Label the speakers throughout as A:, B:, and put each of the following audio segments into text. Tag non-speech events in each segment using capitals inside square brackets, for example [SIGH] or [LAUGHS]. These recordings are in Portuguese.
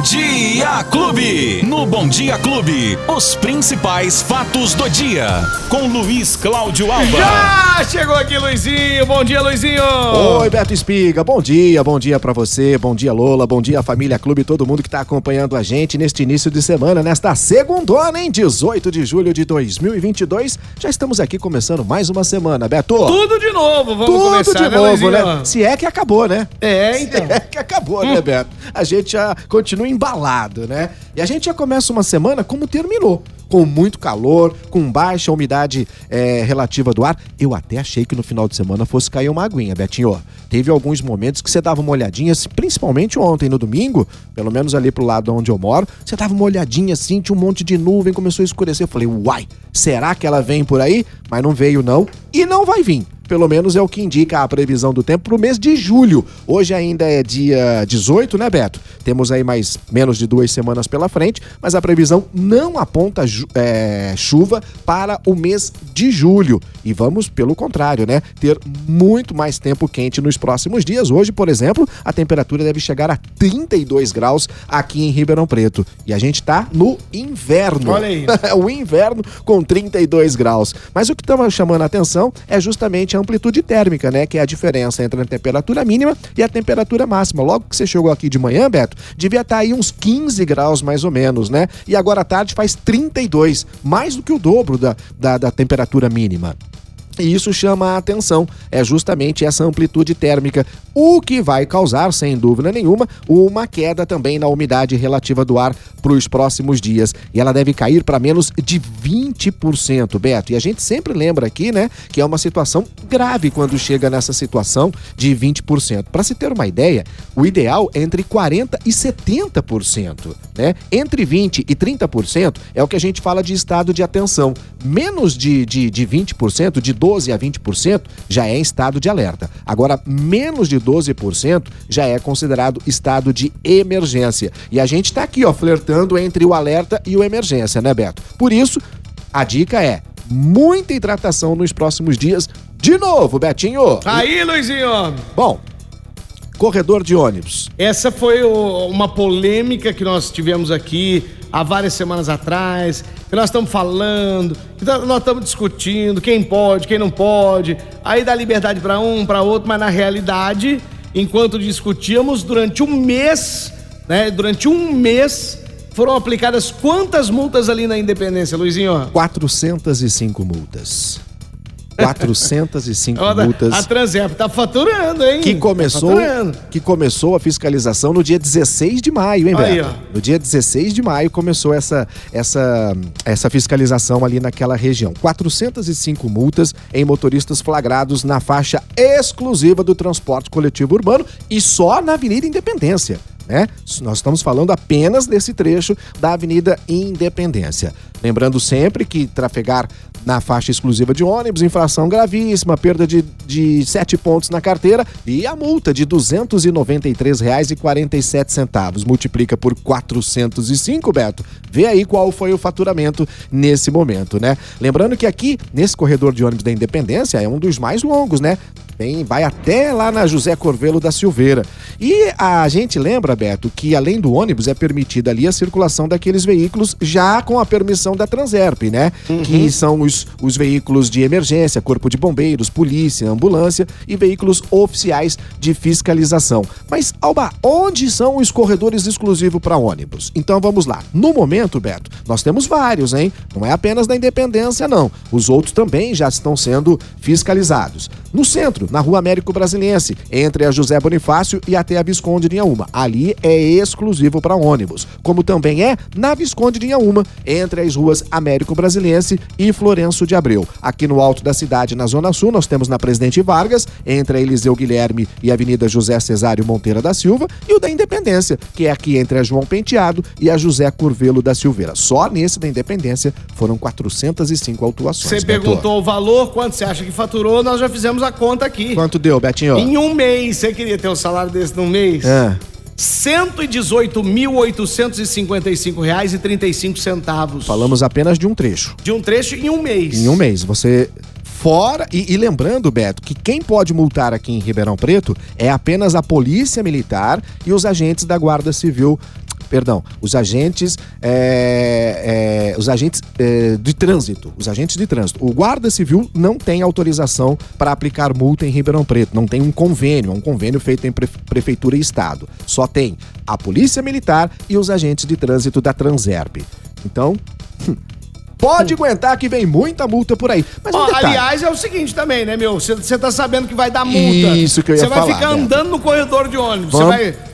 A: Bom Dia Clube. No Bom Dia Clube, os principais fatos do dia. Com Luiz Cláudio Alba.
B: Já chegou aqui, Luizinho. Bom dia, Luizinho.
C: Oi, Beto Espiga. Bom dia, bom dia pra você. Bom dia, Lola. Bom dia, família Clube. Todo mundo que tá acompanhando a gente neste início de semana, nesta segundona, hein? 18 de julho de 2022. Já estamos aqui começando mais uma semana, Beto.
B: Tudo de novo. Vamos
C: Tudo
B: começar,
C: de
B: né,
C: novo,
B: Luizinho?
C: né? Se é que acabou, né?
B: É, então.
C: Se é que acabou, né, Beto? A gente já continua embalado, né? E a gente já começa uma semana como terminou. Com muito calor, com baixa umidade é, relativa do ar. Eu até achei que no final de semana fosse cair uma aguinha, Betinho. Teve alguns momentos que você dava uma olhadinha, assim, principalmente ontem, no domingo, pelo menos ali pro lado onde eu moro, você dava uma olhadinha assim, tinha um monte de nuvem, começou a escurecer. Eu falei, uai, será que ela vem por aí? Mas não veio, não. E não vai vir. Pelo menos é o que indica a previsão do tempo para o mês de julho. Hoje ainda é dia 18, né, Beto? Temos aí mais menos de duas semanas pela frente, mas a previsão não aponta é, chuva para o mês de julho. E vamos, pelo contrário, né? Ter muito mais tempo quente nos próximos dias. Hoje, por exemplo, a temperatura deve chegar a 32 graus aqui em Ribeirão Preto. E a gente tá no inverno.
B: Olha aí. [LAUGHS]
C: o inverno com 32 graus. Mas o que estava chamando a atenção é justamente a amplitude térmica, né? Que é a diferença entre a temperatura mínima e a temperatura máxima. Logo que você chegou aqui de manhã, Beto, devia estar aí uns 15 graus mais ou menos, né? E agora à tarde faz 32, mais do que o dobro da, da, da temperatura mínima. E isso chama a atenção, é justamente essa amplitude térmica, o que vai causar, sem dúvida nenhuma, uma queda também na umidade relativa do ar para os próximos dias. E ela deve cair para menos de 20%, Beto. E a gente sempre lembra aqui, né, que é uma situação grave quando chega nessa situação de 20%. Para se ter uma ideia, o ideal é entre 40% e 70%, né? Entre 20% e 30% é o que a gente fala de estado de atenção. Menos de, de, de 20%, de 12% a 20%, já é estado de alerta. Agora, menos de 12% já é considerado estado de emergência. E a gente tá aqui, ó, flertando entre o alerta e o emergência, né, Beto? Por isso, a dica é muita hidratação nos próximos dias. De novo, Betinho.
B: Aí, Luizinho.
C: Bom, corredor de ônibus.
B: Essa foi o- uma polêmica que nós tivemos aqui há várias semanas atrás, que nós estamos falando, que tá- nós estamos discutindo quem pode, quem não pode, aí dá liberdade para um, para outro, mas na realidade, enquanto discutíamos, durante um mês, né, durante um mês, foram aplicadas quantas multas ali na Independência, Luizinho?
C: 405 multas. 405
B: Ó,
C: multas.
B: A Transep tá faturando, hein?
C: que
B: Tá
C: começou,
B: faturando.
C: que começou a fiscalização no dia 16 de maio, hein,
B: Aí,
C: Beto?
B: ó.
C: No dia 16 de maio começou essa, essa, essa fiscalização ali naquela região. 405 multas em motoristas flagrados na faixa exclusiva do transporte coletivo urbano e só na Avenida Independência. Né? Nós estamos falando apenas desse trecho da Avenida Independência. Lembrando sempre que trafegar na faixa exclusiva de ônibus, infração gravíssima, perda de, de 7 pontos na carteira e a multa de R$ 293,47. Multiplica por 405, Beto. Vê aí qual foi o faturamento nesse momento, né? Lembrando que aqui, nesse corredor de ônibus da Independência, é um dos mais longos, né? Vem, vai até lá na José Corvelo da Silveira. E a gente lembra, Beto, que além do ônibus é permitida ali a circulação daqueles veículos já com a permissão da Transerp, né? Que são os, os veículos de emergência, corpo de bombeiros, polícia, ambulância e veículos oficiais de fiscalização. Mas, Alba, onde são os corredores exclusivos para ônibus? Então vamos lá. No momento, Beto, nós temos vários, hein? Não é apenas da Independência, não. Os outros também já estão sendo fiscalizados. No centro, na Rua Américo Brasiliense, entre a José Bonifácio e até a Visconde de Inhaúma. Ali é exclusivo para ônibus. Como também é na Visconde de Inhaúma, entre as ruas Américo Brasiliense e Florenço de Abreu. Aqui no alto da cidade, na Zona Sul, nós temos na Presidente Vargas, entre a Eliseu Guilherme e a Avenida José Cesário Monteira da Silva, e o da Independência, que é aqui entre a João Penteado e a José Curvelo da Silveira. Só nesse da Independência foram 405 autuações.
B: Você perguntou o valor, quanto você acha que faturou, nós já fizemos a conta aqui.
C: Quanto deu, Betinho?
B: Em um mês, você queria ter um salário desse num mês?
C: É.
B: 118.855 reais e 35 centavos.
C: Falamos apenas de um trecho.
B: De um trecho em um mês.
C: Em um mês. Você. Fora. E, e lembrando, Beto, que quem pode multar aqui em Ribeirão Preto é apenas a Polícia Militar e os agentes da Guarda Civil perdão, os agentes, é, é, os agentes é, de trânsito, os agentes de trânsito. O guarda civil não tem autorização para aplicar multa em Ribeirão Preto, não tem um convênio, é um convênio feito em prefeitura e estado. Só tem a polícia militar e os agentes de trânsito da Transerp. Então, Pode aguentar que vem muita multa por aí. Mas
B: Ó, aliás, é o seguinte também, né, meu? Você tá sabendo que vai dar multa.
C: Isso que eu ia
B: falar. Você vai ficar andando no corredor de ônibus. Você vai.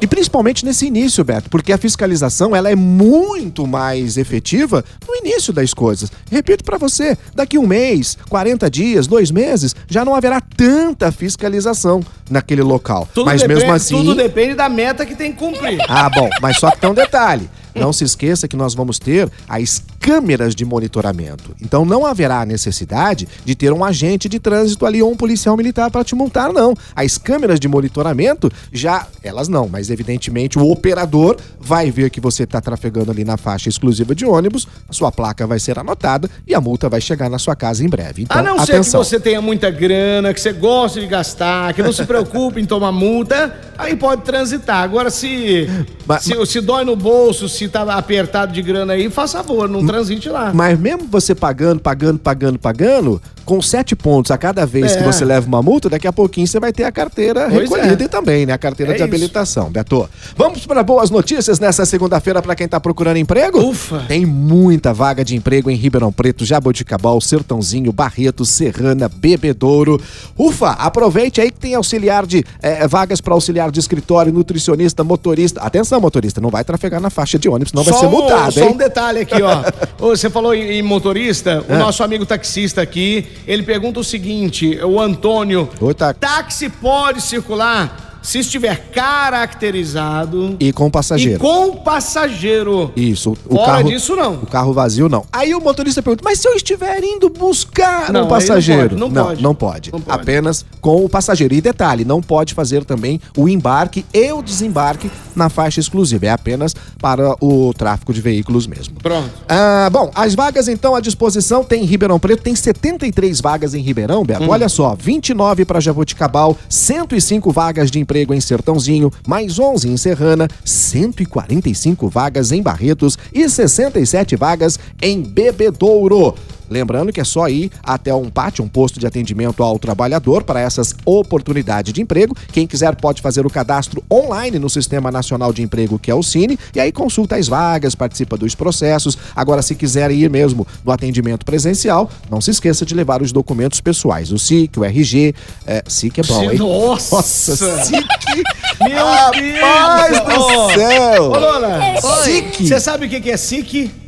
C: E, principalmente nesse início, Beto, porque a fiscalização ela é muito mais efetiva no início das coisas. Repito para você, daqui um mês, 40 dias, dois meses, já não haverá tanta fiscalização naquele local.
B: Tudo
C: mas
B: depende,
C: mesmo assim.
B: Tudo depende da meta que tem que cumprir.
C: Ah, bom, mas só que tem um detalhe. Não se esqueça que nós vamos ter as câmeras de monitoramento. Então não haverá necessidade de ter um agente de trânsito ali ou um policial militar para te montar, não. As câmeras de monitoramento já, elas não, mas evidentemente o operador vai ver que você está trafegando ali na faixa exclusiva de ônibus, a sua placa vai ser anotada e a multa vai chegar na sua casa em breve. Então,
B: a não
C: atenção.
B: ser que você tenha muita grana, que você goste de gastar, que não se [LAUGHS] preocupe em tomar multa, aí pode transitar. Agora, se, mas, se, se dói no bolso, se tá apertado de grana aí, faça favor, não transite lá.
C: Mas mesmo você pagando, pagando, pagando, pagando, com sete pontos a cada vez é. que você leva uma multa, daqui a pouquinho você vai ter a carteira pois recolhida é. e também, né? A carteira é de isso. habilitação, Beto. Vamos para boas notícias nessa segunda-feira para quem tá procurando emprego?
B: Ufa!
C: Tem muita vaga de emprego em Ribeirão Preto, Jaboticabal, Sertãozinho, Barreto, Serrana, Bebedouro. Ufa! Aproveite aí que tem auxiliar de é, vagas para auxiliar de escritório, nutricionista, motorista. Atenção, motorista, não vai trafegar na faixa de ônibus, não vai ser multado,
B: só hein? Só um detalhe aqui, ó. [LAUGHS] Você falou em, motorista, o é. nosso amigo taxista aqui, ele pergunta o seguinte, o Antônio,
C: Oi,
B: táxi pode circular se estiver caracterizado.
C: E com passageiro.
B: E com passageiro.
C: Isso.
B: O Fora carro, disso, não.
C: O carro vazio, não. Aí o motorista pergunta, mas se eu estiver indo buscar não, um passageiro?
B: Não pode não,
C: não, pode. não pode. Não pode. Apenas com o passageiro. E detalhe, não pode fazer também o embarque e o desembarque na faixa exclusiva. É apenas para o tráfego de veículos mesmo.
B: Pronto.
C: Ah, bom, as vagas então à disposição tem em Ribeirão Preto, tem 73 vagas em Ribeirão, Beto. Hum. Olha só, 29 para Jaboticabal, 105 vagas de emprego emprego em Sertãozinho, mais 11 em Serrana, 145 vagas em Barretos e 67 vagas em Bebedouro. Lembrando que é só ir até um pátio, um posto de atendimento ao trabalhador para essas oportunidades de emprego. Quem quiser pode fazer o cadastro online no Sistema Nacional de Emprego, que é o Cine, e aí consulta as vagas, participa dos processos. Agora, se quiser ir mesmo no atendimento presencial, não se esqueça de levar os documentos pessoais, o SIC, o RG. É, SIC é bom, hein?
B: Nossa, Nossa
C: SIC! [LAUGHS]
B: Meu Deus
C: do céu!
B: Ô, Lola, SIC! Você sabe o que é SIC?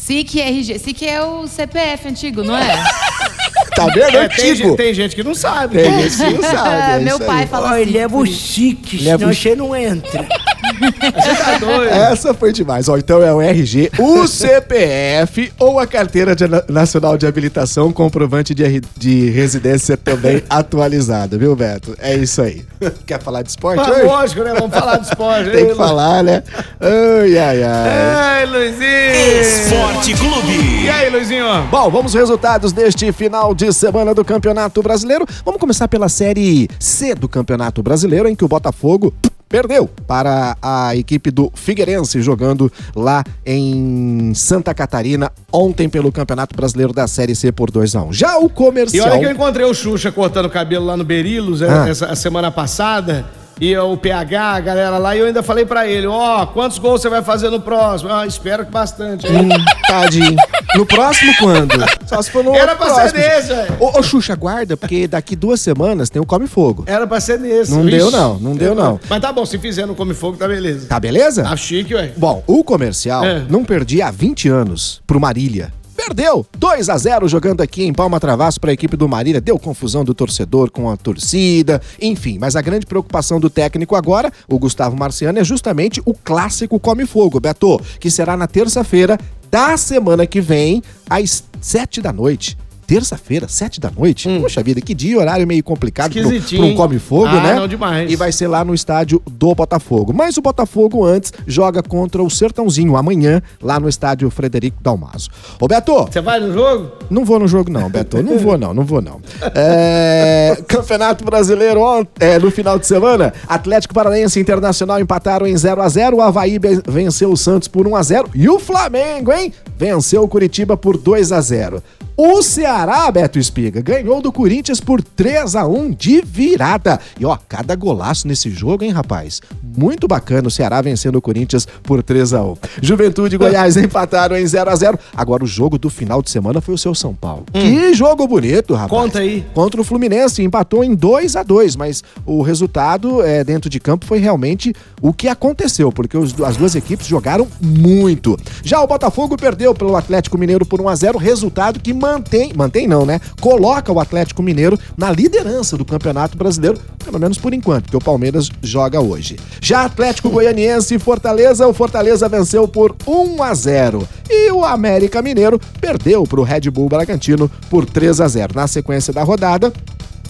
D: SIC RG. SIC é o CPF antigo, não é? [LAUGHS]
C: Tá vendo? É,
B: tem, gente, tem, gente que não sabe.
C: Tem gente que não [LAUGHS] sabe.
D: É Meu pai aí. fala assim.
B: Leva o chique, leva senão você não entra. [LAUGHS] Você tá doido.
C: Essa foi demais. Ó, então é o RG, o CPF ou a carteira de, nacional de habilitação, comprovante de, de residência também [LAUGHS] atualizada, viu, Beto? É isso aí. Quer falar de esporte?
B: Ah, lógico, né? Vamos falar de esporte. [LAUGHS]
C: Tem que falar, né? Ai, ai, ai.
B: Ai, Luizinho.
A: Esporte Clube.
B: E aí, Luizinho?
C: Bom, vamos aos resultados deste final de semana do Campeonato Brasileiro. Vamos começar pela Série C do Campeonato Brasileiro, em que o Botafogo perdeu para a equipe do Figueirense jogando lá em Santa Catarina ontem pelo Campeonato Brasileiro da Série C por 2 a 1. Já o comercial.
B: E olha que eu encontrei o Xuxa cortando o cabelo lá no Berilos ah. essa a semana passada e o PH, a galera lá, e eu ainda falei para ele, ó, oh, quantos gols você vai fazer no próximo? Ah, espero que bastante.
C: Hum, tadinho. No próximo quando? Só se for no
B: Era pra próximo. ser nesse, velho.
C: Ô, ô, Xuxa, guarda, porque daqui duas semanas tem o Come Fogo.
B: Era pra ser nesse.
C: Não Vixe. deu não, não deu não.
B: Mas tá bom, se fizer no Come Fogo, tá beleza.
C: Tá beleza?
B: Tá chique, ué.
C: Bom, o comercial é. não perdia há 20 anos pro Marília perdeu 2 a 0 jogando aqui em Palma Travasso para a equipe do Marília. Deu confusão do torcedor com a torcida, enfim. Mas a grande preocupação do técnico agora, o Gustavo Marciano, é justamente o clássico Come Fogo, Beto, que será na terça-feira da semana que vem, às 7 da noite terça-feira, sete da noite. Poxa vida, que dia horário meio complicado pra um- um come-fogo,
B: Ah,
C: né?
B: não, demais.
C: E vai ser lá no estádio do Botafogo. Mas o Botafogo antes joga contra o Sertãozinho amanhã, lá no estádio Frederico Dalmaso. Ô Beto,
B: Você vai no jogo?
C: não vou no jogo, não, Beto. Não vou, não, não vou, não. É, [LAUGHS] Campeonato Brasileiro é, no final de semana. Atlético Paranaense e Internacional empataram em 0 a 0 O Havaí venceu o Santos por 1 a 0 E o Flamengo, hein? Venceu o Curitiba por 2 a 0 o Ceará, Beto Espiga, ganhou do Corinthians por 3 a 1 de virada. E ó, cada golaço nesse jogo, hein, rapaz? Muito bacana o Ceará vencendo o Corinthians por 3 a 1 Juventude e [LAUGHS] Goiás empataram em 0 a 0 Agora o jogo do final de semana foi o seu São Paulo. Que jogo bonito, rapaz.
B: Conta aí.
C: Contra o Fluminense, empatou em 2 a 2 mas o resultado é, dentro de campo foi realmente o que aconteceu, porque os- as duas equipes jogaram muito. Já o Botafogo perdeu pelo Atlético Mineiro por 1 a 0 resultado que mantém, mantém não, né? Coloca o Atlético Mineiro na liderança do Campeonato Brasileiro, pelo menos por enquanto, porque o Palmeiras joga hoje. Já Atlético Goianiense e Fortaleza, o Fortaleza venceu por 1 a 0 e o América Mineiro perdeu para o Red Bull Bragantino por 3 a 0 Na sequência da rodada,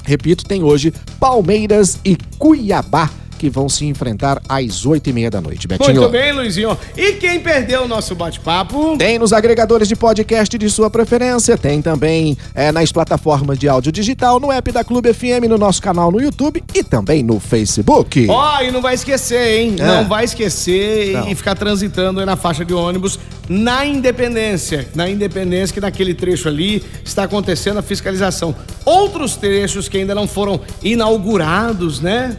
C: repito, tem hoje Palmeiras e Cuiabá que vão se enfrentar às 8 e meia da noite. Betinho.
B: Muito bem, Luizinho. E quem perdeu o nosso bate-papo?
C: Tem nos agregadores de podcast de sua preferência, tem também é, nas plataformas de áudio digital, no app da Clube FM, no nosso canal no YouTube e também no Facebook.
B: Ó, e não vai esquecer, hein?
C: É.
B: Não vai esquecer
C: Não.
B: e ficar transitando aí na faixa de ônibus na Independência. Na Independência, que naquele trecho ali está acontecendo a fiscalização. Outros trechos que ainda não foram inaugurados, né?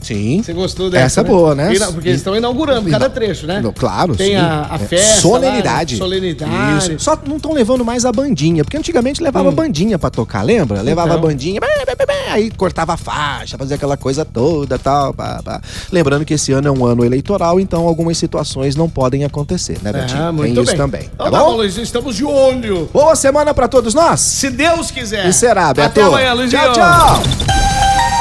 C: Sim.
B: Você gostou dessa?
C: Essa é boa, né?
B: Porque eles estão inaugurando cada trecho, né?
C: Claro,
B: Tem
C: sim.
B: a, a
C: É,
B: festa.
C: Solenidade.
B: Lá, solenidade.
C: Isso. Só não estão levando mais a bandinha, porque antigamente levava bandinha pra tocar, lembra? Levava
B: Então.
C: a bandinha, aí cortava a faixa, fazia aquela coisa toda tal. Pá, pá. Lembrando que esse ano é um ano eleitoral, então algumas situações não podem acontecer, né, Betinho?
B: Ah,
C: Tem
B: muito
C: isso
B: bem.
C: também.
B: Então
C: Tá
B: tá bom? Luiz, estamos de olho.
C: Boa semana pra todos nós!
B: Se Deus quiser.
C: E será, Beto?
B: Até amanhã, Luizinho.
C: Tchau, tchau!